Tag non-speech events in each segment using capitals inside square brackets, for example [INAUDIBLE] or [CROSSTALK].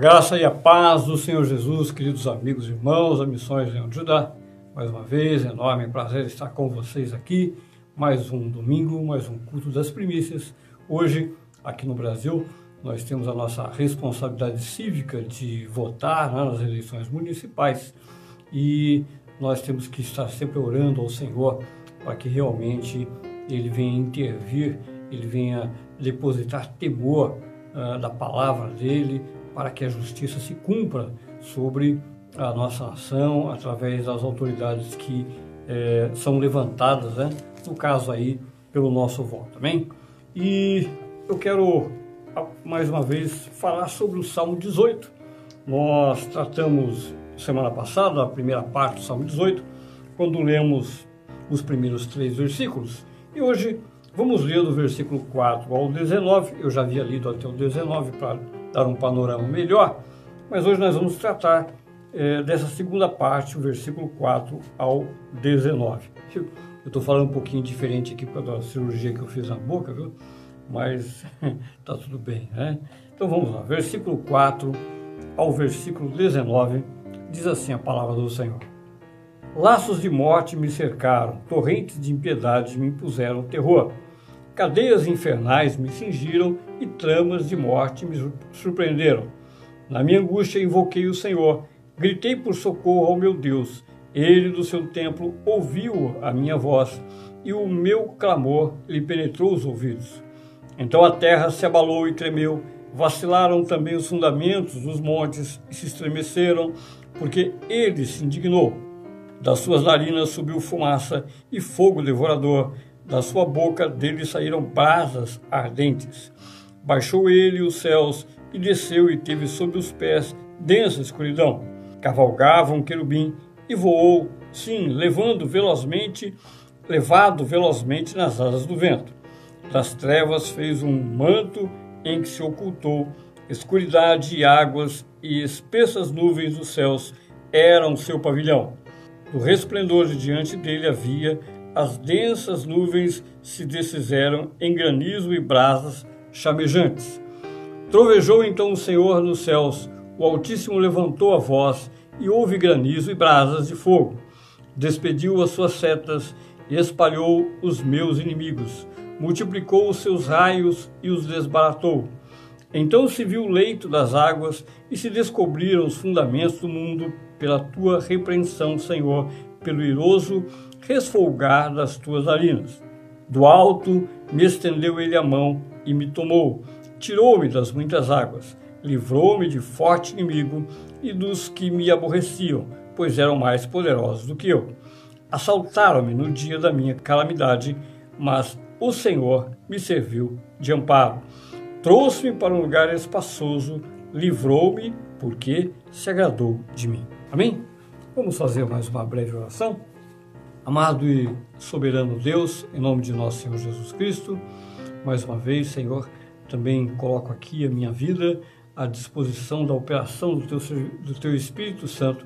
Graça e a paz do Senhor Jesus, queridos amigos e irmãos, a Missões Leão de Judá. Mais uma vez, enorme prazer estar com vocês aqui. Mais um domingo, mais um culto das primícias. Hoje, aqui no Brasil, nós temos a nossa responsabilidade cívica de votar né, nas eleições municipais e nós temos que estar sempre orando ao Senhor para que realmente Ele venha intervir, Ele venha depositar temor uh, da palavra dele, para que a justiça se cumpra sobre a nossa nação através das autoridades que é, são levantadas, né? no caso aí, pelo nosso voto, amém? E eu quero, mais uma vez, falar sobre o Salmo 18. Nós tratamos semana passada, a primeira parte do Salmo 18, quando lemos os primeiros três versículos. E hoje vamos ler do versículo 4 ao 19. Eu já havia lido até o 19 para dar um panorama melhor, mas hoje nós vamos tratar é, dessa segunda parte, o versículo 4 ao 19. Eu estou falando um pouquinho diferente aqui por causa da cirurgia que eu fiz na boca, viu? Mas [LAUGHS] tá tudo bem, né? Então vamos lá, versículo 4 ao versículo 19, diz assim a palavra do Senhor. Laços de morte me cercaram, torrentes de impiedade me impuseram terror. Cadeias infernais me cingiram e tramas de morte me surpreenderam. Na minha angústia invoquei o Senhor, gritei por socorro ao meu Deus. Ele do seu templo ouviu a minha voz e o meu clamor lhe penetrou os ouvidos. Então a terra se abalou e tremeu, vacilaram também os fundamentos dos montes e se estremeceram, porque ele se indignou. Das suas narinas subiu fumaça e fogo devorador da sua boca dele saíram brasas ardentes. Baixou ele os céus e desceu e teve sob os pés densa escuridão. Cavalgava um querubim e voou, sim, levando velozmente, levado velozmente nas asas do vento. Das trevas fez um manto em que se ocultou, escuridade e águas e espessas nuvens dos céus eram seu pavilhão. Do resplendor de diante dele havia as densas nuvens se desfizeram em granizo e brasas chamejantes. Trovejou então o Senhor nos céus, o Altíssimo levantou a voz, e houve granizo e brasas de fogo. Despediu as suas setas e espalhou os meus inimigos. Multiplicou os seus raios e os desbaratou. Então se viu o leito das águas e se descobriram os fundamentos do mundo pela tua repreensão, Senhor, pelo iroso resfolgar das tuas narinas. Do alto me estendeu ele a mão e me tomou, tirou-me das muitas águas, livrou-me de forte inimigo e dos que me aborreciam, pois eram mais poderosos do que eu. Assaltaram-me no dia da minha calamidade, mas o Senhor me serviu de amparo. Trouxe-me para um lugar espaçoso, livrou-me, porque se agradou de mim. Amém? Vamos fazer mais uma breve oração? Amado e soberano Deus, em nome de nosso Senhor Jesus Cristo, mais uma vez, Senhor, também coloco aqui a minha vida à disposição da operação do teu, do teu Espírito Santo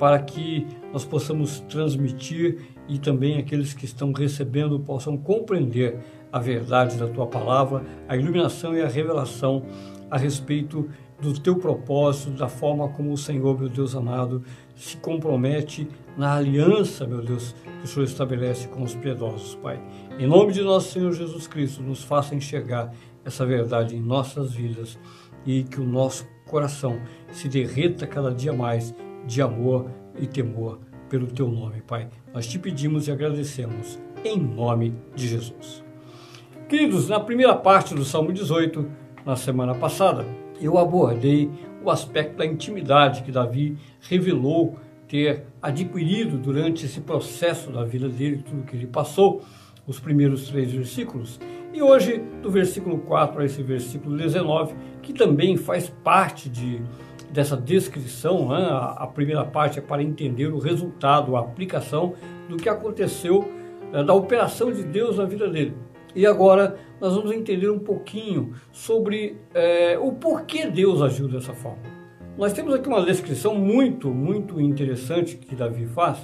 para que nós possamos transmitir e também aqueles que estão recebendo possam compreender a verdade da tua palavra, a iluminação e a revelação a respeito do teu propósito, da forma como o Senhor, meu Deus amado, se compromete na aliança, meu Deus, que o Senhor estabelece com os piedosos, Pai. Em nome de nosso Senhor Jesus Cristo, nos faça enxergar essa verdade em nossas vidas e que o nosso coração se derreta cada dia mais de amor e temor pelo teu nome, Pai. Nós te pedimos e agradecemos em nome de Jesus. Queridos, na primeira parte do Salmo 18, na semana passada, eu abordei o aspecto da intimidade que Davi revelou ter adquirido durante esse processo da vida dele, tudo que ele passou, os primeiros três versículos. E hoje, do versículo 4 a esse versículo 19, que também faz parte de, dessa descrição, né? a, primeira parte é para entender o resultado, a aplicação do que aconteceu, né? da operação de Deus na vida dele. E agora nós vamos entender um pouquinho sobre é, o porquê Deus agiu dessa forma. Nós temos aqui uma descrição muito, muito interessante que Davi faz,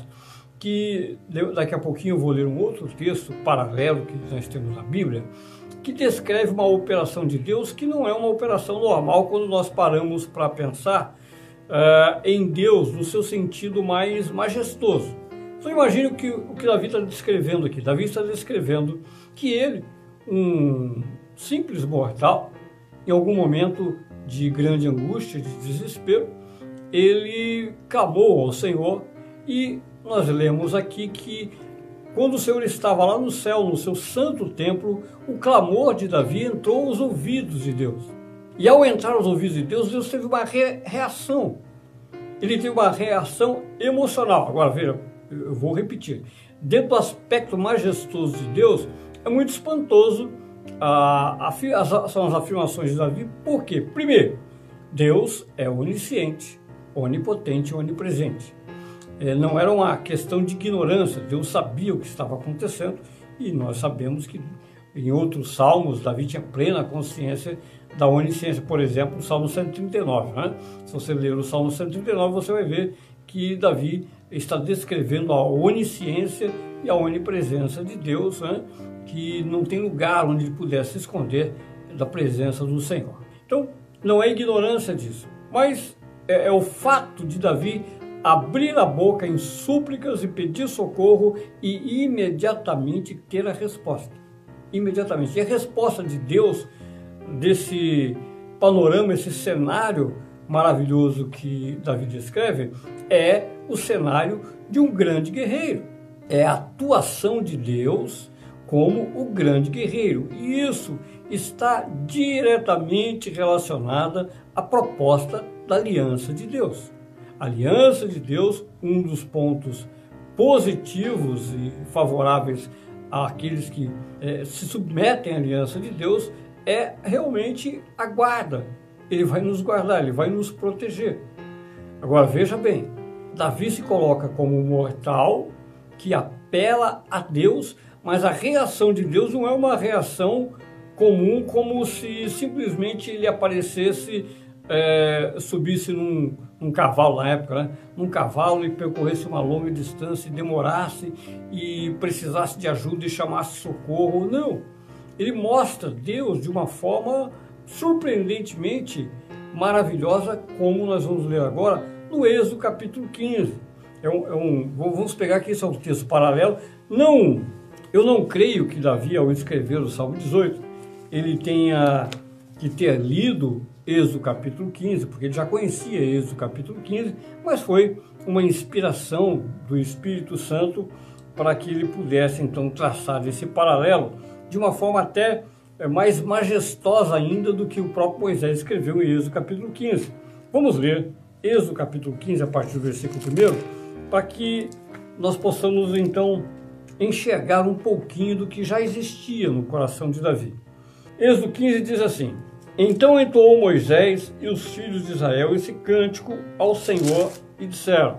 que daqui a pouquinho eu vou ler um outro texto paralelo que nós temos na Bíblia, que descreve uma operação de Deus que não é uma operação normal quando nós paramos para pensar uh, em Deus no seu sentido mais majestoso. Então imagine o que, o que Davi está descrevendo aqui. Davi está descrevendo que ele, um simples mortal, em algum momento de grande angústia, de desespero, ele clamou ao Senhor e nós lemos aqui que quando o Senhor estava lá no céu, no seu santo templo, o clamor de Davi entrou aos ouvidos de Deus. E ao entrar aos ouvidos de Deus, Deus teve uma reação. Ele teve uma reação emocional. Agora veja, eu vou repetir. Dentro do aspecto majestoso de Deus, é muito espantoso ah, são as afirmações de Davi. Por quê? Primeiro, Deus é onisciente, onipotente onipresente. É, não era uma questão de ignorância, Deus sabia o que estava acontecendo e nós sabemos que em outros salmos Davi tinha plena consciência da onisciência, por exemplo, o Salmo 139. Né? Se você ler o Salmo 139, você vai ver que Davi está descrevendo a onisciência e a onipresença de Deus, né? Que não tem lugar onde ele pudesse se esconder da presença do Senhor. Então, não é ignorância disso, mas é, é o fato de Davi abrir a boca em súplicas e pedir socorro e imediatamente ter a resposta. Imediatamente. E a resposta de Deus desse panorama, esse cenário maravilhoso que Davi descreve, é o cenário de um grande guerreiro. É a atuação de Deus como o grande guerreiro. E isso está diretamente relacionada à proposta da aliança de Deus aliança de Deus, um dos pontos positivos e favoráveis àqueles que é, se submetem à aliança de Deus é realmente a guarda. Ele vai nos guardar, ele vai nos proteger. Agora veja bem, Davi se coloca como um mortal que apela a Deus, mas a reação de Deus não é uma reação comum, como se simplesmente ele aparecesse é, subisse num, num, cavalo na época, né? num cavalo e percorresse uma longa distância e demorasse e precisasse de ajuda e chamasse socorro. Não. Ele mostra Deus de uma forma surpreendentemente maravilhosa, como nós vamos ler agora no Êxodo capítulo 15. É um, é um, vamos pegar aqui, esse é um texto paralelo. Não, eu não creio que Davi, ao escrever o Salmo 18, ele tenha que ter lido Êxodo capítulo 15, porque ele já conhecia Êxodo capítulo 15, mas foi uma inspiração do Espírito Santo para que ele pudesse então traçar esse paralelo de uma forma até é, mais majestosa ainda do que o próprio Moisés escreveu em Êxodo capítulo 15. Vamos ler Êxodo capítulo 15 a partir do versículo 1 para que nós possamos então enxergar um pouquinho do que já existia no coração de Davi. Êxodo 15 diz assim: então entoou Moisés e os filhos de Israel esse cântico ao Senhor e disseram: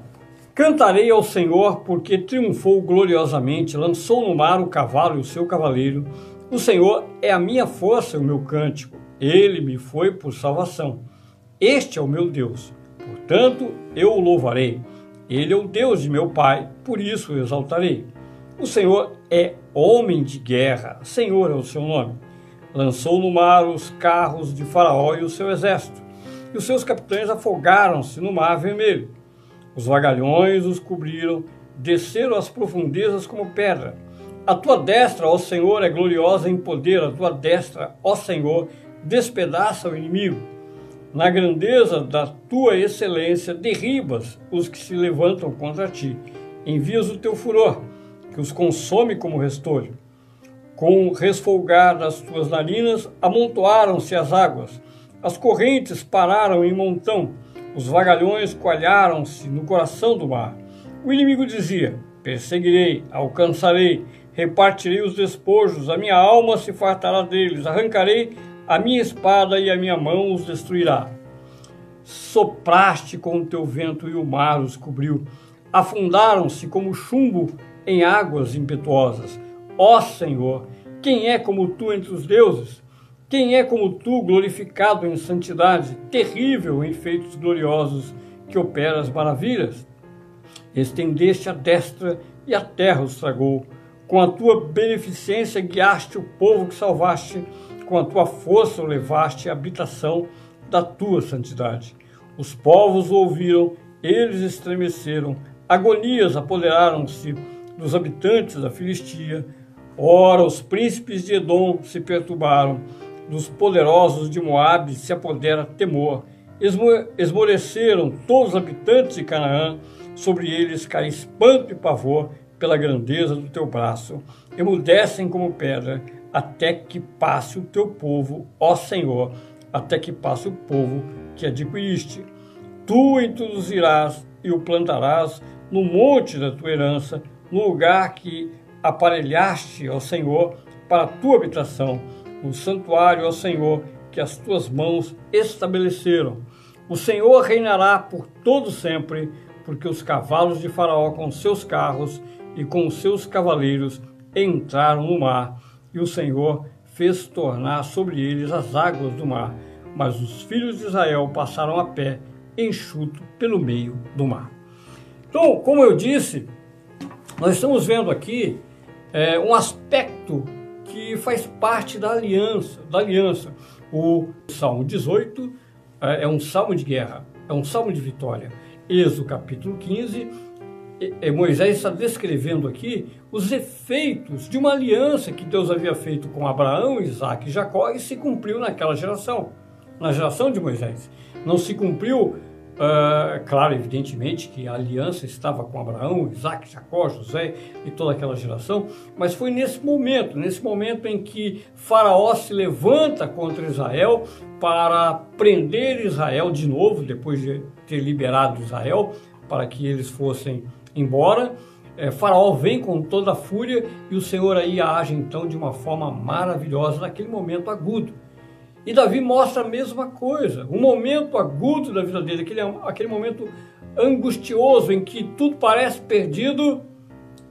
Cantarei ao Senhor porque triunfou gloriosamente, lançou no mar o cavalo e o seu cavaleiro. O Senhor é a minha força e o meu cântico. Ele me foi por salvação. Este é o meu Deus. Portanto, eu o louvarei. Ele é o Deus de meu pai, por isso o exaltarei. O Senhor é homem de guerra. Senhor é o seu nome lançou no mar os carros de Faraó e o seu exército, e os seus capitães afogaram-se no mar vermelho. Os vagalhões os cobriram, desceram às profundezas como pedra. A tua destra, ó Senhor, é gloriosa em poder, a tua destra, ó Senhor, despedaça o inimigo. Na grandeza da tua excelência, derribas os que se levantam contra ti. Envias o teu furor, que os consome como restolho. Com resfolgar das tuas narinas, amontoaram-se as águas. As correntes pararam em montão. Os vagalhões coalharam-se no coração do mar. O inimigo dizia: Perseguirei, alcançarei, repartirei os despojos, a minha alma se fartará deles, arrancarei a minha espada e a minha mão os destruirá. Sopraste com o teu vento e o mar os cobriu. Afundaram-se como chumbo em águas impetuosas. Ó Senhor, quem é como tu entre os deuses? Quem é como tu, glorificado em santidade, terrível em feitos gloriosos, que opera as maravilhas? Estendeste a destra e a terra os tragou. Com a tua beneficência guiaste o povo que salvaste, com a tua força o levaste à habitação da tua santidade. Os povos o ouviram, eles estremeceram, agonias apoderaram-se dos habitantes da Filistia. Ora, os príncipes de Edom se perturbaram, dos poderosos de Moabe se apodera temor. Esmoreceram todos os habitantes de Canaã, sobre eles cai espanto e pavor pela grandeza do teu braço. Emudecem como pedra, até que passe o teu povo, ó Senhor, até que passe o povo que adquiriste. Tu introduzirás e o plantarás no monte da tua herança, no lugar que aparelhaste ao Senhor para a tua habitação, no santuário ao Senhor que as tuas mãos estabeleceram. O Senhor reinará por todo sempre, porque os cavalos de Faraó com seus carros e com seus cavaleiros entraram no mar, e o Senhor fez tornar sobre eles as águas do mar. Mas os filhos de Israel passaram a pé, enxuto, pelo meio do mar. Então, como eu disse, nós estamos vendo aqui é, um aspecto que faz parte da aliança, da aliança. O Salmo 18 é, é um salmo de guerra, é um salmo de vitória. Êxodo capítulo 15, Moisés está descrevendo aqui os efeitos de uma aliança que Deus havia feito com Abraão, Isaac e Jacó e se cumpriu naquela geração, na geração de Moisés. Não se cumpriu Uh, claro, evidentemente que a aliança estava com Abraão, Isaac, Jacó, José e toda aquela geração, mas foi nesse momento, nesse momento em que Faraó se levanta contra Israel para prender Israel de novo, depois de ter liberado Israel, para que eles fossem embora. É, faraó vem com toda a fúria e o Senhor aí age então de uma forma maravilhosa naquele momento agudo. E Davi mostra a mesma coisa, um momento agudo da vida dele, aquele, aquele momento angustioso em que tudo parece perdido.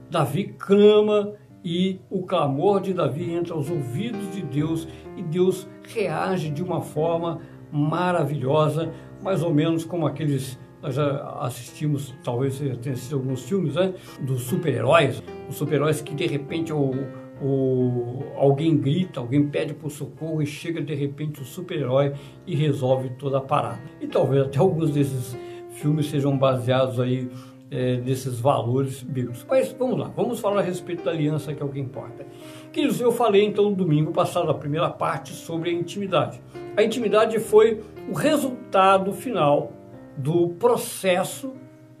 Davi clama e o clamor de Davi entra aos ouvidos de Deus e Deus reage de uma forma maravilhosa, mais ou menos como aqueles nós já assistimos, talvez tenha sido alguns filmes, né, dos super-heróis, os super-heróis que de repente o alguém grita, alguém pede por socorro e chega de repente o super-herói e resolve toda a parada. E talvez até alguns desses filmes sejam baseados aí é, nesses valores bíblicos. Mas vamos lá, vamos falar a respeito da aliança que é o que importa. Queridos, eu falei então no domingo passado, a primeira parte, sobre a intimidade. A intimidade foi o resultado final do processo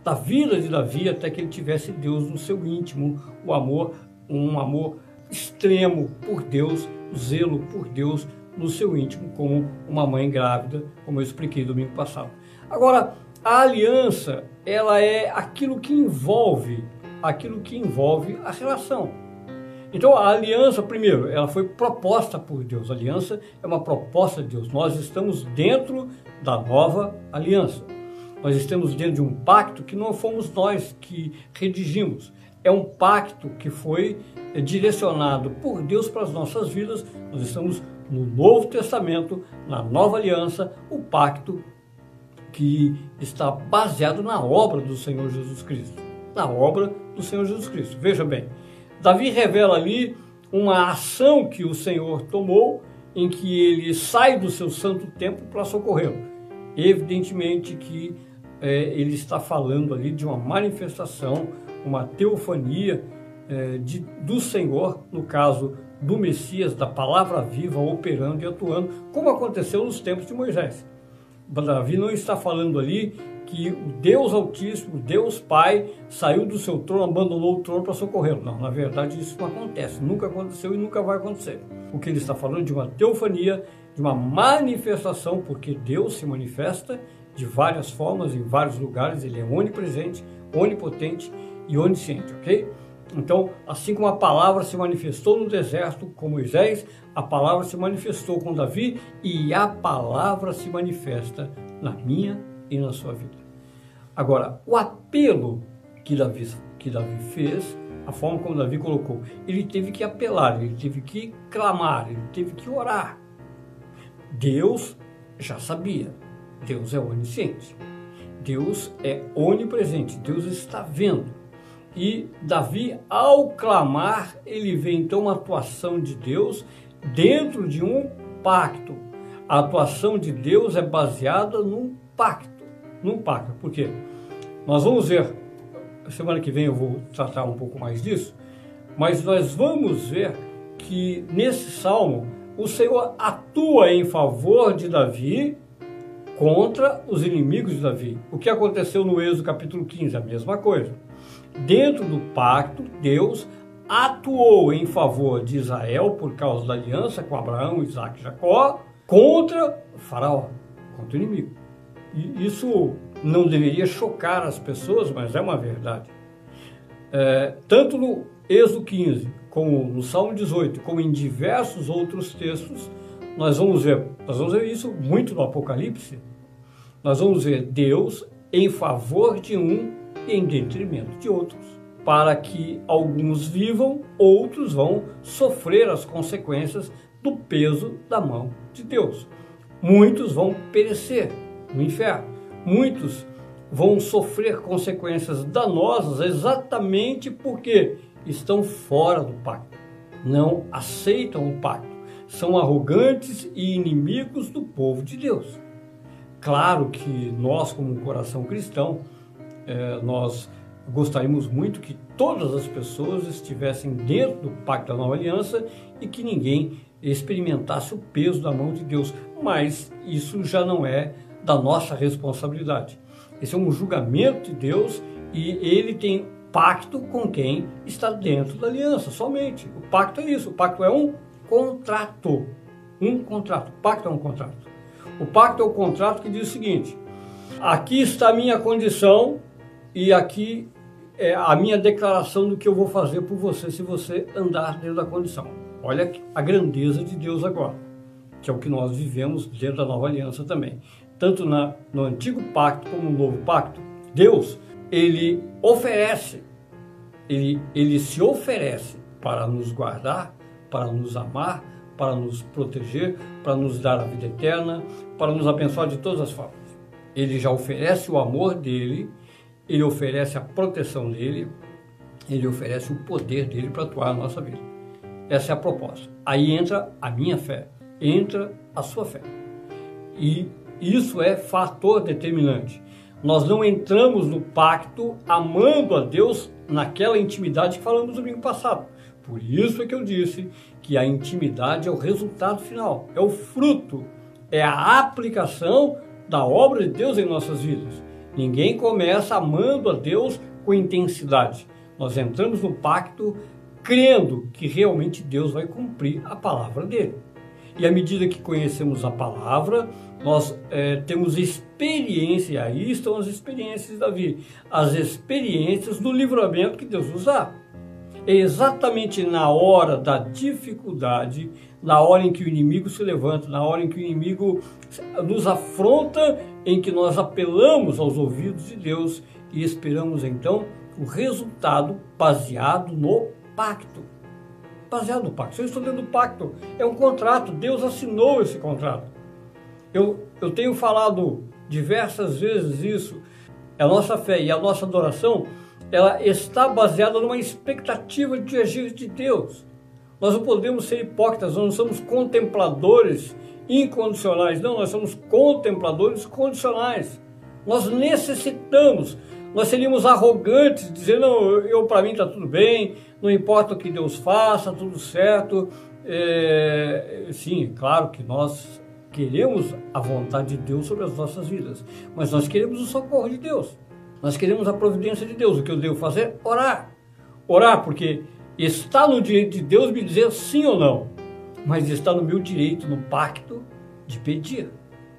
da vida de Davi até que ele tivesse Deus no seu íntimo, o amor, um amor extremo por Deus, zelo por Deus no seu íntimo, como uma mãe grávida, como eu expliquei domingo passado. Agora, a aliança, ela é aquilo que envolve, aquilo que envolve a relação. Então, a aliança, primeiro, ela foi proposta por Deus. A aliança é uma proposta de Deus. Nós estamos dentro da nova aliança. Nós estamos dentro de um pacto que não fomos nós que redigimos. É um pacto que foi direcionado por Deus para as nossas vidas. Nós estamos no Novo Testamento, na Nova Aliança, o pacto que está baseado na obra do Senhor Jesus Cristo. Na obra do Senhor Jesus Cristo. Veja bem, Davi revela ali uma ação que o Senhor tomou em que ele sai do seu santo templo para socorrê-lo. Evidentemente que é, ele está falando ali de uma manifestação, uma teofania é, de, do Senhor, no caso do Messias, da palavra viva, operando e atuando, como aconteceu nos tempos de Moisés. Davi não está falando ali que o Deus Altíssimo, Deus Pai, saiu do seu trono, abandonou o trono para socorrê-lo. Não, na verdade isso não acontece, nunca aconteceu e nunca vai acontecer. O que ele está falando é de uma teofania, de uma manifestação, porque Deus se manifesta de várias formas, em vários lugares, ele é onipresente, onipotente e onisciente, ok? Então, assim como a palavra se manifestou no deserto com Moisés, a palavra se manifestou com Davi e a palavra se manifesta na minha e na sua vida. Agora, o apelo que Davi, que Davi fez, a forma como Davi colocou, ele teve que apelar, ele teve que clamar, ele teve que orar. Deus já sabia, Deus é onisciente, Deus é onipresente, Deus está vendo. E Davi, ao clamar, ele vê então uma atuação de Deus dentro de um pacto. A atuação de Deus é baseada num pacto. Num pacto. Por quê? Nós vamos ver, semana que vem eu vou tratar um pouco mais disso, mas nós vamos ver que nesse salmo o Senhor atua em favor de Davi contra os inimigos de Davi. O que aconteceu no Êxodo capítulo 15? A mesma coisa. Dentro do pacto, Deus atuou em favor de Israel por causa da aliança com Abraão, Isaac e Jacó contra o faraó, contra o inimigo. E isso não deveria chocar as pessoas, mas é uma verdade. É, tanto no Êxodo 15, como no Salmo 18, como em diversos outros textos, nós vamos ver, nós vamos ver isso muito no Apocalipse. Nós vamos ver Deus em favor de um em detrimento de outros, para que alguns vivam, outros vão sofrer as consequências do peso da mão de Deus. Muitos vão perecer no inferno, muitos vão sofrer consequências danosas exatamente porque estão fora do pacto, não aceitam o pacto são arrogantes e inimigos do povo de Deus. Claro que nós, como coração cristão, é, nós gostaríamos muito que todas as pessoas estivessem dentro do pacto da nova aliança e que ninguém experimentasse o peso da mão de Deus, mas isso já não é da nossa responsabilidade. Esse é um julgamento de Deus e ele tem pacto com quem está dentro da aliança, somente. O pacto é isso, o pacto é um contrato. Um contrato. O pacto é um contrato. O pacto é o contrato que diz o seguinte: aqui está a minha condição e aqui é a minha declaração do que eu vou fazer por você se você andar dentro da condição. Olha a grandeza de Deus agora, que é o que nós vivemos dentro da nova aliança também. Tanto na, no antigo pacto como no novo pacto, Deus, ele oferece, ele, ele se oferece para nos guardar para nos amar, para nos proteger, para nos dar a vida eterna, para nos abençoar de todas as formas. Ele já oferece o amor dele, ele oferece a proteção dele, ele oferece o poder dele para atuar na nossa vida. Essa é a proposta. Aí entra a minha fé, entra a sua fé. E isso é fator determinante. Nós não entramos no pacto amando a Deus naquela intimidade que falamos no domingo passado. Por isso é que eu disse que a intimidade é o resultado final, é o fruto, é a aplicação da obra de Deus em nossas vidas. Ninguém começa amando a Deus com intensidade. Nós entramos no pacto crendo que realmente Deus vai cumprir a palavra dele. E à medida que conhecemos a palavra, nós é, temos experiência, aí estão as experiências Davi, as experiências do livramento que Deus nos dá é exatamente na hora da dificuldade, na hora em que o inimigo se levanta, na hora em que o inimigo nos afronta, em que nós apelamos aos ouvidos de Deus e esperamos então o resultado baseado no pacto. Baseado no pacto. Se eu estou dentro do pacto, é um contrato, Deus assinou esse contrato. Eu, eu tenho falado diversas vezes isso. A nossa fé e a nossa adoração ela está baseada numa expectativa de agir de Deus. Nós não podemos ser hipócritas, nós não somos contempladores incondicionais, não, nós somos contempladores condicionais. Nós necessitamos, nós seríamos arrogantes, dizer, não, eu, eu para mim está tudo bem, não importa o que Deus faça, tudo certo. É, sim, claro que nós queremos a vontade de Deus sobre as nossas vidas, mas nós queremos o socorro de Deus. Nós queremos a providência de Deus. O que eu devo fazer? Orar. Orar, porque está no direito de Deus me dizer sim ou não, mas está no meu direito, no pacto, de pedir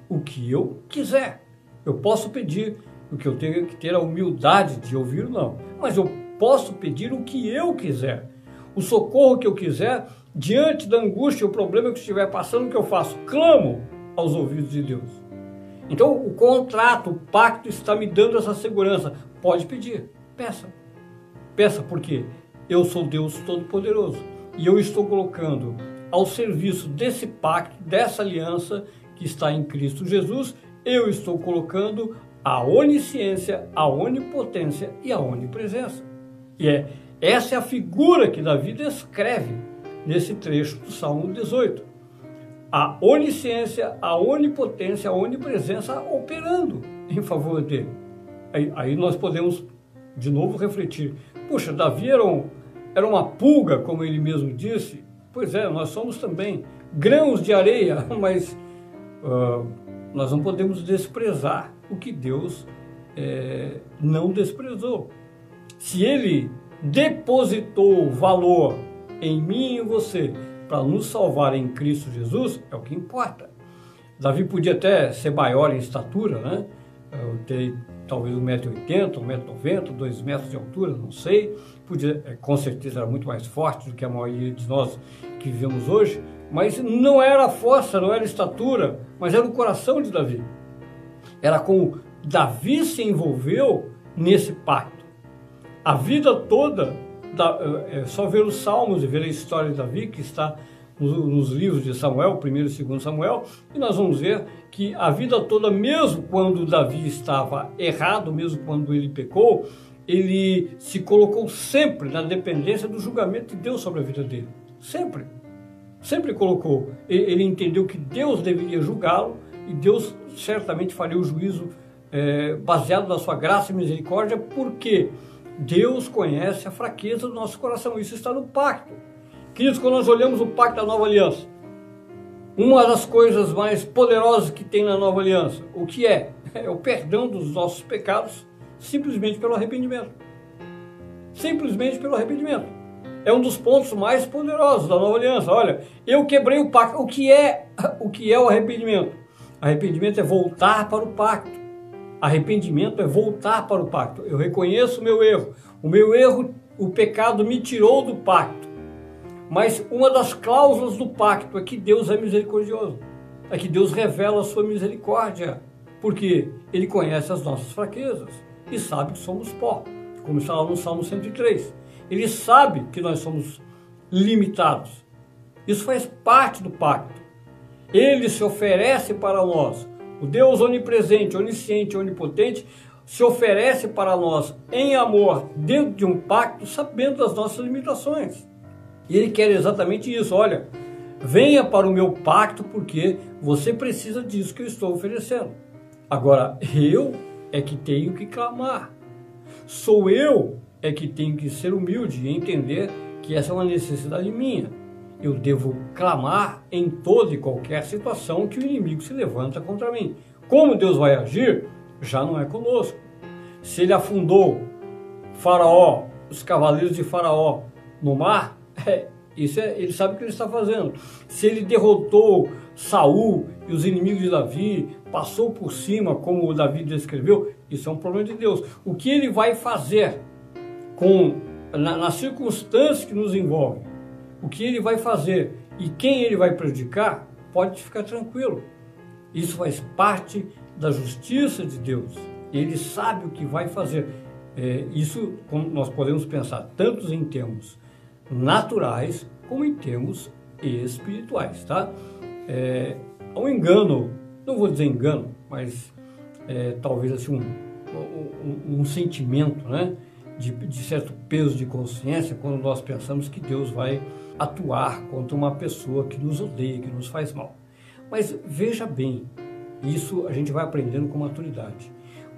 o que eu quiser. Eu posso pedir o que eu tenho que ter a humildade de ouvir, não, mas eu posso pedir o que eu quiser. O socorro que eu quiser diante da angústia, o problema que estiver passando, o que eu faço? Clamo aos ouvidos de Deus. Então, o contrato, o pacto está me dando essa segurança. Pode pedir, peça. Peça porque eu sou Deus Todo-Poderoso e eu estou colocando ao serviço desse pacto, dessa aliança que está em Cristo Jesus, eu estou colocando a onisciência, a onipotência e a onipresença. E é, essa é a figura que Davi descreve nesse trecho do Salmo 18. A onisciência, a onipotência, a onipresença operando em favor dele. Aí, aí nós podemos de novo refletir. Puxa, Davi era, um, era uma pulga, como ele mesmo disse. Pois é, nós somos também grãos de areia, [LAUGHS] mas uh, nós não podemos desprezar o que Deus é, não desprezou. Se ele depositou valor em mim e em você para nos salvar em Cristo Jesus, é o que importa. Davi podia até ser maior em estatura, né? Eu ter talvez 1,80m, 1,90m, 2 metros de altura, não sei. Podia, é, com certeza era muito mais forte do que a maioria de nós que vivemos hoje, mas não era a força, não era a estatura, mas era o coração de Davi. Era como Davi se envolveu nesse pacto. A vida toda, é só ver os salmos e ver a história de Davi, que está nos livros de Samuel, primeiro e segundo Samuel, e nós vamos ver que a vida toda, mesmo quando Davi estava errado, mesmo quando ele pecou, ele se colocou sempre na dependência do julgamento de Deus sobre a vida dele. Sempre. Sempre colocou. Ele entendeu que Deus deveria julgá-lo e Deus certamente faria o juízo é, baseado na sua graça e misericórdia, porque Deus conhece a fraqueza do nosso coração. Isso está no pacto. Queridos, quando nós olhamos o pacto da nova aliança, uma das coisas mais poderosas que tem na nova aliança, o que é? É o perdão dos nossos pecados simplesmente pelo arrependimento. Simplesmente pelo arrependimento. É um dos pontos mais poderosos da nova aliança. Olha, eu quebrei o pacto. O que é o que é o arrependimento? Arrependimento é voltar para o pacto. Arrependimento é voltar para o pacto. Eu reconheço o meu erro. O meu erro, o pecado me tirou do pacto. Mas uma das cláusulas do pacto é que Deus é misericordioso. É que Deus revela a sua misericórdia. Porque Ele conhece as nossas fraquezas e sabe que somos pó. Como está lá no Salmo 103. Ele sabe que nós somos limitados. Isso faz parte do pacto. Ele se oferece para nós o Deus onipresente, onisciente, onipotente se oferece para nós em amor dentro de um pacto, sabendo das nossas limitações. E ele quer exatamente isso. Olha, venha para o meu pacto porque você precisa disso que eu estou oferecendo. Agora, eu é que tenho que clamar. Sou eu é que tenho que ser humilde e entender que essa é uma necessidade minha eu devo clamar em toda e qualquer situação que o inimigo se levanta contra mim. Como Deus vai agir, já não é conosco. Se ele afundou Faraó, os cavaleiros de Faraó no mar, [LAUGHS] é, isso é, ele sabe o que ele está fazendo. Se ele derrotou Saul e os inimigos de Davi, passou por cima, como o Davi descreveu, isso é um problema de Deus. O que ele vai fazer com na, nas circunstâncias que nos envolvem? O que ele vai fazer e quem ele vai prejudicar, pode ficar tranquilo. Isso faz parte da justiça de Deus. Ele sabe o que vai fazer. É, isso nós podemos pensar tanto em termos naturais como em termos espirituais, tá? É, um engano, não vou dizer engano, mas é, talvez assim um, um, um sentimento, né? De, de certo peso de consciência quando nós pensamos que Deus vai atuar contra uma pessoa que nos odeia, que nos faz mal. Mas veja bem, isso a gente vai aprendendo com maturidade.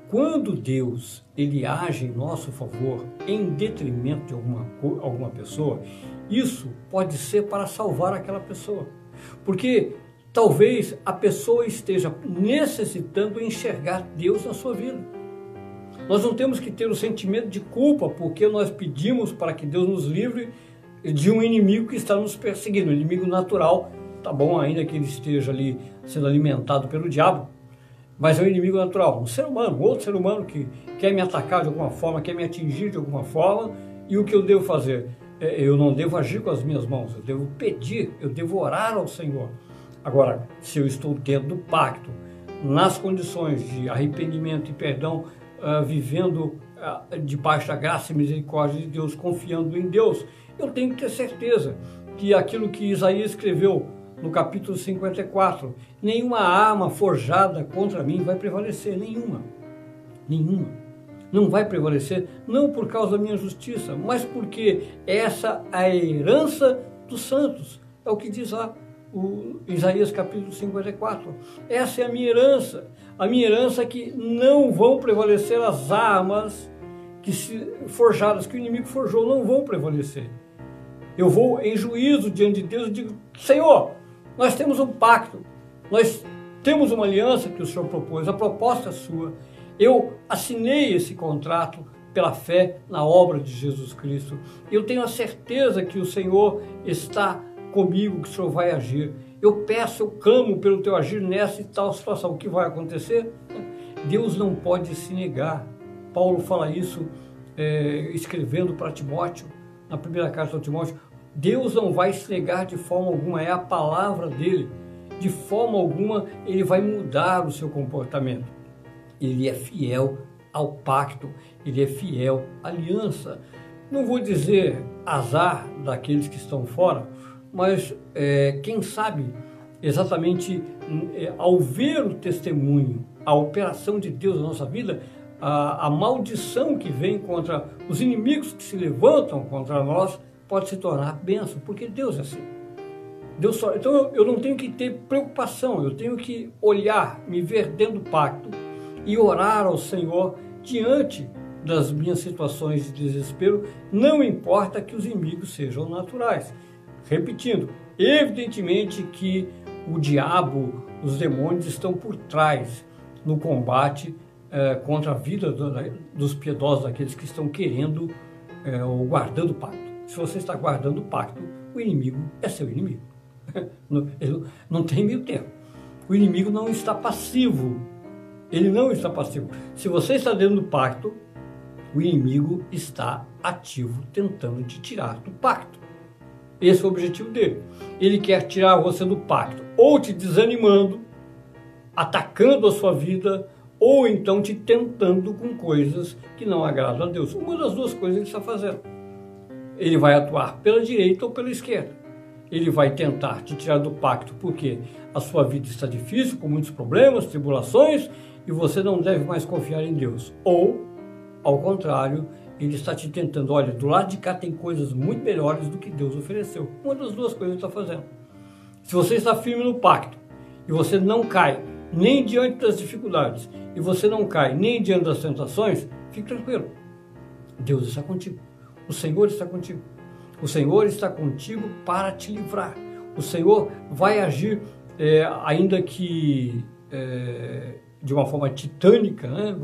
Quando Deus ele age em nosso favor em detrimento de alguma, alguma pessoa, isso pode ser para salvar aquela pessoa. Porque talvez a pessoa esteja necessitando enxergar Deus na sua vida. Nós não temos que ter o sentimento de culpa porque nós pedimos para que Deus nos livre de um inimigo que está nos perseguindo, um inimigo natural, tá bom, ainda que ele esteja ali sendo alimentado pelo diabo, mas é um inimigo natural, um ser humano, um outro ser humano que quer me atacar de alguma forma, quer me atingir de alguma forma, e o que eu devo fazer? É, eu não devo agir com as minhas mãos, eu devo pedir, eu devo orar ao Senhor. Agora, se eu estou dentro do pacto, nas condições de arrependimento e perdão, uh, vivendo uh, debaixo da graça e misericórdia de Deus, confiando em Deus, eu tenho que ter certeza que aquilo que Isaías escreveu no capítulo 54, nenhuma arma forjada contra mim vai prevalecer, nenhuma. Nenhuma. não vai prevalecer, não por causa da minha justiça, mas porque essa é a herança dos santos. É o que diz lá o Isaías capítulo 54. Essa é a minha herança. A minha herança é que não vão prevalecer as armas que se forjadas, que o inimigo forjou, não vão prevalecer. Eu vou em juízo diante de Deus e digo, Senhor, nós temos um pacto, nós temos uma aliança que o Senhor propôs, a proposta é sua. Eu assinei esse contrato pela fé na obra de Jesus Cristo. Eu tenho a certeza que o Senhor está comigo, que o Senhor vai agir. Eu peço, eu clamo pelo teu agir nessa e tal situação. O que vai acontecer? Deus não pode se negar. Paulo fala isso é, escrevendo para Timóteo, na primeira carta de Timóteo. Deus não vai se negar de forma alguma, é a palavra dele. De forma alguma ele vai mudar o seu comportamento. Ele é fiel ao pacto, ele é fiel à aliança. Não vou dizer azar daqueles que estão fora, mas é, quem sabe exatamente é, ao ver o testemunho, a operação de Deus na nossa vida, a, a, maldição que vem contra os inimigos que se levantam contra nós pode se tornar bênção, porque Deus é assim. Deus só, então eu, eu não tenho que ter preocupação, eu tenho que olhar, me ver dentro do pacto e orar ao Senhor diante das minhas situações de desespero, não importa que os inimigos sejam naturais. Repetindo, evidentemente que o diabo, os demônios estão por trás no combate é, contra a vida do, dos piedosos, daqueles que estão querendo é, ou guardando o pacto. Se você está guardando o pacto, o inimigo é seu inimigo. [LAUGHS] não, não tem meio termo. O inimigo não está passivo. Ele não está passivo. Se você está dentro do pacto, o inimigo está ativo, tentando te tirar do pacto. Esse é o objetivo dele. Ele quer tirar você do pacto, ou te desanimando, atacando a sua vida, ou então te tentando com coisas que não agradam a Deus. Uma das duas coisas ele está fazendo. Ele vai atuar pela direita ou pela esquerda. Ele vai tentar te tirar do pacto porque a sua vida está difícil, com muitos problemas, tribulações, e você não deve mais confiar em Deus. Ou, ao contrário, ele está te tentando, olha, do lado de cá tem coisas muito melhores do que Deus ofereceu. Uma das duas coisas ele está fazendo. Se você está firme no pacto e você não cai nem diante das dificuldades e você não cai nem diante das tentações, fique tranquilo. Deus está contigo. O Senhor está contigo. O Senhor está contigo para te livrar. O Senhor vai agir, é, ainda que é, de uma forma titânica, né?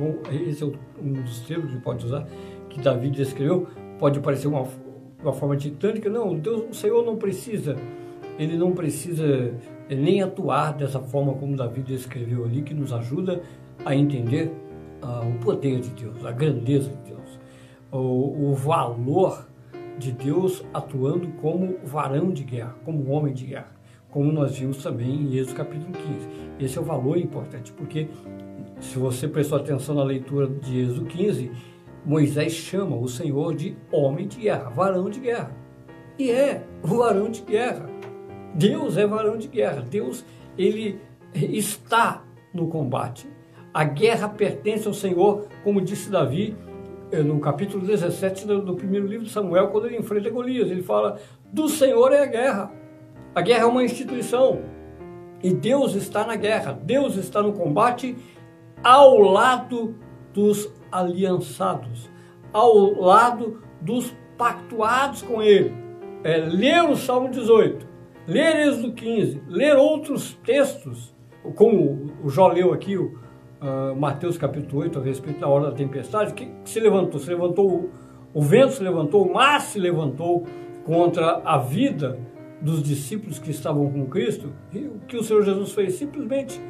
esse é um dos termos que pode usar, que Davi descreveu, pode parecer uma, uma forma titânica. Não, Deus, o Senhor não precisa, ele não precisa nem atuar dessa forma como Davi descreveu ali, que nos ajuda a entender uh, o poder de Deus, a grandeza de Deus, o, o valor de Deus atuando como varão de guerra, como homem de guerra, como nós vimos também em Êxodo capítulo 15. Esse é o valor importante, porque se você prestou atenção na leitura de Êxodo 15, Moisés chama o Senhor de homem de guerra, varão de guerra. E é o varão de guerra. Deus é varão de guerra. Deus, ele está no combate. A guerra pertence ao Senhor, como disse Davi eh, no capítulo 17 do primeiro livro de Samuel, quando ele enfrenta Golias. Ele fala: Do Senhor é a guerra. A guerra é uma instituição. E Deus está na guerra. Deus está no combate ao lado dos aliançados, ao lado dos pactuados com ele. É, ler o Salmo 18, ler Êxodo 15, ler outros textos, como o Jó leu aqui, o uh, Mateus capítulo 8, a respeito da hora da tempestade, que, que se levantou? Se levantou, o, o vento se levantou, o mar se levantou contra a vida dos discípulos que estavam com Cristo. O que o Senhor Jesus fez? Simplesmente,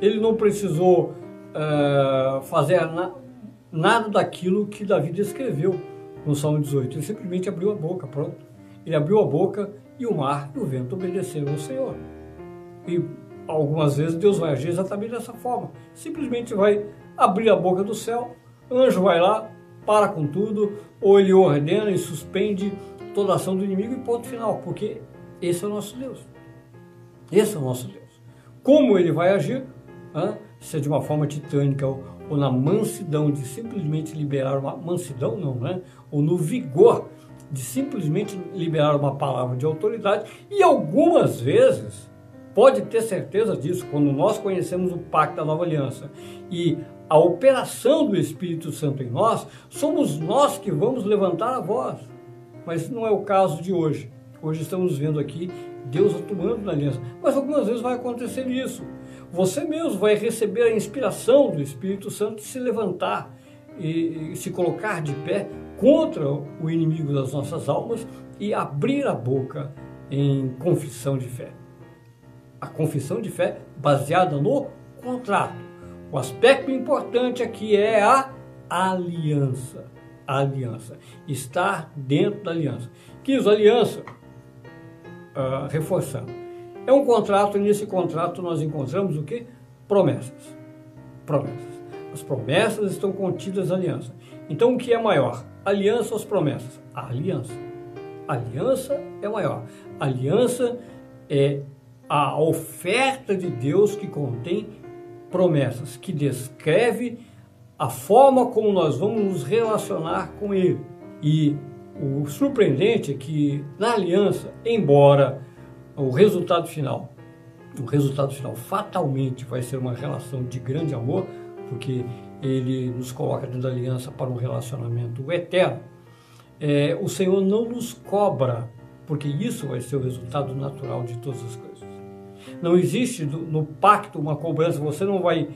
ele não precisou uh, fazer nada nada daquilo que Davi descreveu no Salmo 18. Ele simplesmente abriu a boca, pronto. Ele abriu a boca e o mar e o vento obedeceram ao Senhor. E algumas vezes Deus vai agir exatamente dessa forma. Simplesmente vai abrir a boca do céu, o anjo vai lá, para com tudo, ou ele ordena e suspende toda a ação do inimigo e ponto final, porque esse é o nosso Deus. Esse é o nosso Deus. Como ele vai agir? ser de uma forma titânica ou, na mansidão de simplesmente liberar uma mansidão não, né? Ou no vigor de simplesmente liberar uma palavra de autoridade e algumas vezes pode ter certeza disso quando nós conhecemos o pacto da nova aliança e a operação do Espírito Santo em nós, somos nós que vamos levantar a voz. Mas não é o caso de hoje. Hoje estamos vendo aqui Deus atuando na aliança. Mas algumas vezes vai acontecer isso. Você mesmo vai receber a inspiração do Espírito Santo de se levantar e, e se colocar de pé contra o inimigo das nossas almas e abrir a boca em confissão de fé. A confissão de fé baseada no contrato. O aspecto importante aqui é a aliança. A aliança. Estar dentro da aliança. Quis aliança, uh, reforçando. É um contrato e nesse contrato nós encontramos o que? Promessas. Promessas. As promessas estão contidas na aliança. Então o que é maior? Aliança ou as promessas? A aliança. A aliança é maior. A aliança é a oferta de Deus que contém promessas, que descreve a forma como nós vamos nos relacionar com Ele. E o surpreendente é que na aliança, embora o resultado final, o resultado final fatalmente vai ser uma relação de grande amor, porque ele nos coloca dentro da aliança para um relacionamento eterno, é, o Senhor não nos cobra, porque isso vai ser o resultado natural de todas as coisas. Não existe no pacto uma cobrança, você não vai,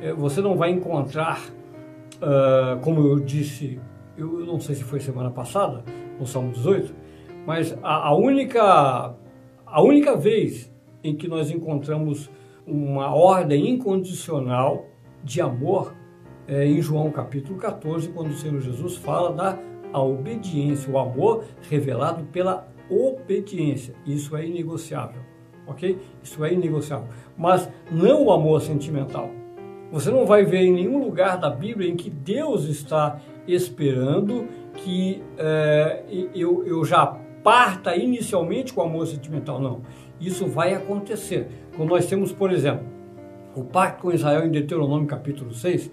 é, você não vai encontrar, uh, como eu disse, eu não sei se foi semana passada, no Salmo 18, mas a, a única, a única vez em que nós encontramos uma ordem incondicional de amor é em João capítulo 14, quando o Senhor Jesus fala da obediência, o amor revelado pela obediência. Isso é inegociável, ok? Isso é inegociável. Mas não o amor sentimental. Você não vai ver em nenhum lugar da Bíblia em que Deus está esperando que é, eu, eu já parta inicialmente com amor sentimental. Não. Isso vai acontecer. Quando nós temos, por exemplo, o pacto com Israel em Deuteronômio capítulo 6,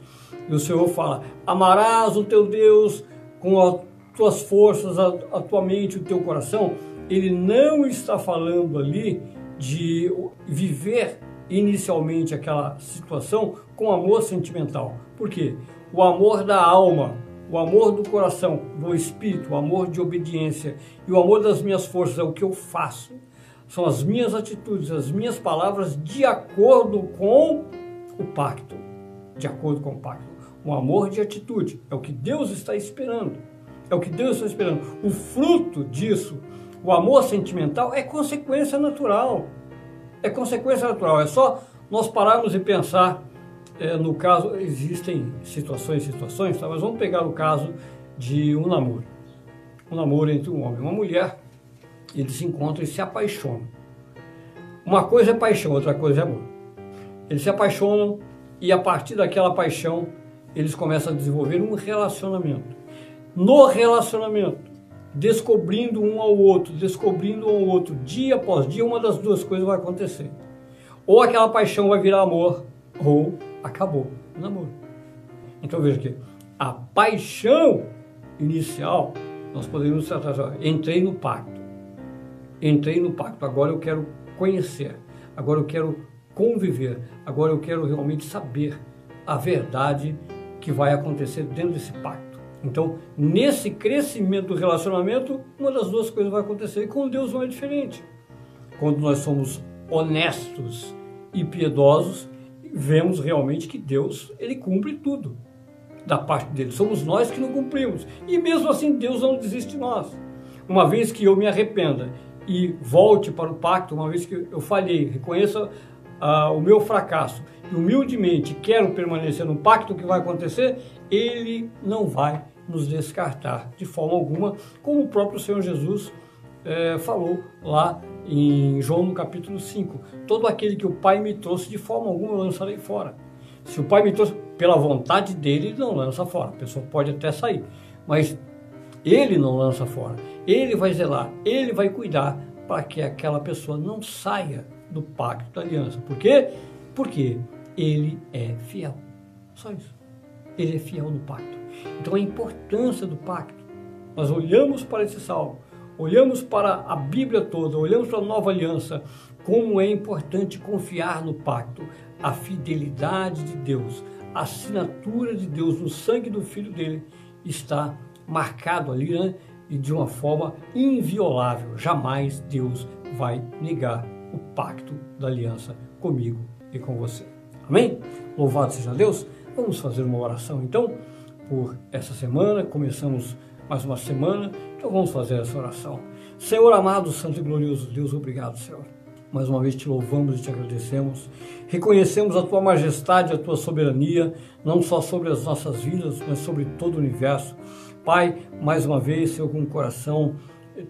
e o Senhor fala: Amarás o teu Deus com as tuas forças, a, a tua mente, o teu coração. Ele não está falando ali de viver inicialmente aquela situação com amor sentimental. Por quê? O amor da alma, o amor do coração, do espírito, o amor de obediência e o amor das minhas forças é o que eu faço. São as minhas atitudes, as minhas palavras de acordo com o pacto. De acordo com o pacto. Um amor de atitude. É o que Deus está esperando. É o que Deus está esperando. O fruto disso, o amor sentimental, é consequência natural. É consequência natural. É só nós pararmos e pensar. É, no caso, existem situações e situações, tá? mas vamos pegar o caso de um namoro. Um namoro entre um homem e uma mulher. Eles se encontram e se apaixonam. Uma coisa é paixão, outra coisa é amor. Eles se apaixonam e a partir daquela paixão eles começam a desenvolver um relacionamento. No relacionamento, descobrindo um ao outro, descobrindo um ao outro, dia após dia, uma das duas coisas vai acontecer. Ou aquela paixão vai virar amor, ou acabou o namoro. Então veja que a paixão inicial, nós podemos tratar, entrei no pacto. Entrei no pacto, agora eu quero conhecer, agora eu quero conviver, agora eu quero realmente saber a verdade que vai acontecer dentro desse pacto. Então, nesse crescimento do relacionamento, uma das duas coisas vai acontecer. E com Deus não é diferente. Quando nós somos honestos e piedosos, vemos realmente que Deus, ele cumpre tudo da parte dele. Somos nós que não cumprimos. E mesmo assim, Deus não desiste de nós. Uma vez que eu me arrependa e volte para o pacto, uma vez que eu falhei, reconheça ah, o meu fracasso e humildemente quero permanecer no pacto, o que vai acontecer? Ele não vai nos descartar de forma alguma, como o próprio Senhor Jesus eh, falou lá em João no capítulo 5. Todo aquele que o Pai me trouxe, de forma alguma eu lançarei fora. Se o Pai me trouxe pela vontade dele, ele não lança fora. A pessoa pode até sair, mas ele não lança fora. Ele vai zelar, ele vai cuidar para que aquela pessoa não saia do pacto da aliança. Por quê? Porque ele é fiel. Só isso. Ele é fiel no pacto. Então a importância do pacto. Nós olhamos para esse salmo, olhamos para a Bíblia toda, olhamos para a nova aliança, como é importante confiar no pacto, a fidelidade de Deus, a assinatura de Deus no sangue do Filho dele está marcado ali, né? E de uma forma inviolável. Jamais Deus vai negar o pacto da aliança comigo e com você. Amém? Louvado seja Deus. Vamos fazer uma oração então por essa semana. Começamos mais uma semana, então vamos fazer essa oração. Senhor amado, santo e glorioso Deus, obrigado, Senhor. Mais uma vez te louvamos e te agradecemos. Reconhecemos a tua majestade, a tua soberania, não só sobre as nossas vidas, mas sobre todo o universo. Pai, mais uma vez, Senhor, com o coração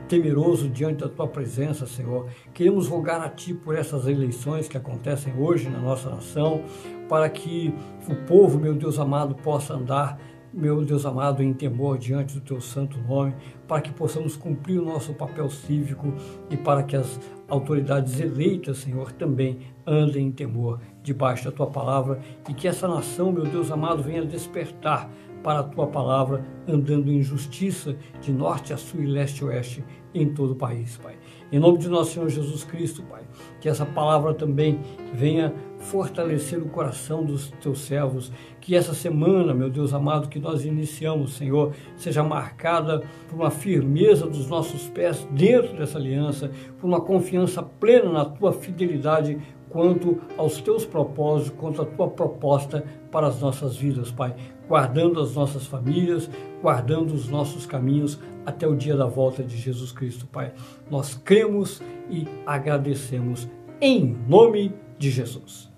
temeroso diante da tua presença, Senhor. Queremos rogar a ti por essas eleições que acontecem hoje na nossa nação, para que o povo, meu Deus amado, possa andar meu Deus amado, em temor diante do teu santo nome, para que possamos cumprir o nosso papel cívico e para que as autoridades eleitas, Senhor, também andem em temor debaixo da tua palavra e que essa nação, meu Deus amado, venha despertar para a tua palavra, andando em justiça de norte a sul e leste a oeste em todo o país, Pai. Em nome de nosso Senhor Jesus Cristo, Pai, que essa palavra também venha fortalecer o coração dos teus servos, que essa semana, meu Deus amado, que nós iniciamos, Senhor, seja marcada por uma firmeza dos nossos pés dentro dessa aliança, por uma confiança plena na tua fidelidade quanto aos teus propósitos, quanto à tua proposta para as nossas vidas, Pai, guardando as nossas famílias, guardando os nossos caminhos até o dia da volta de Jesus Cristo, Pai. Nós cremos e agradecemos. Em nome de Jesus.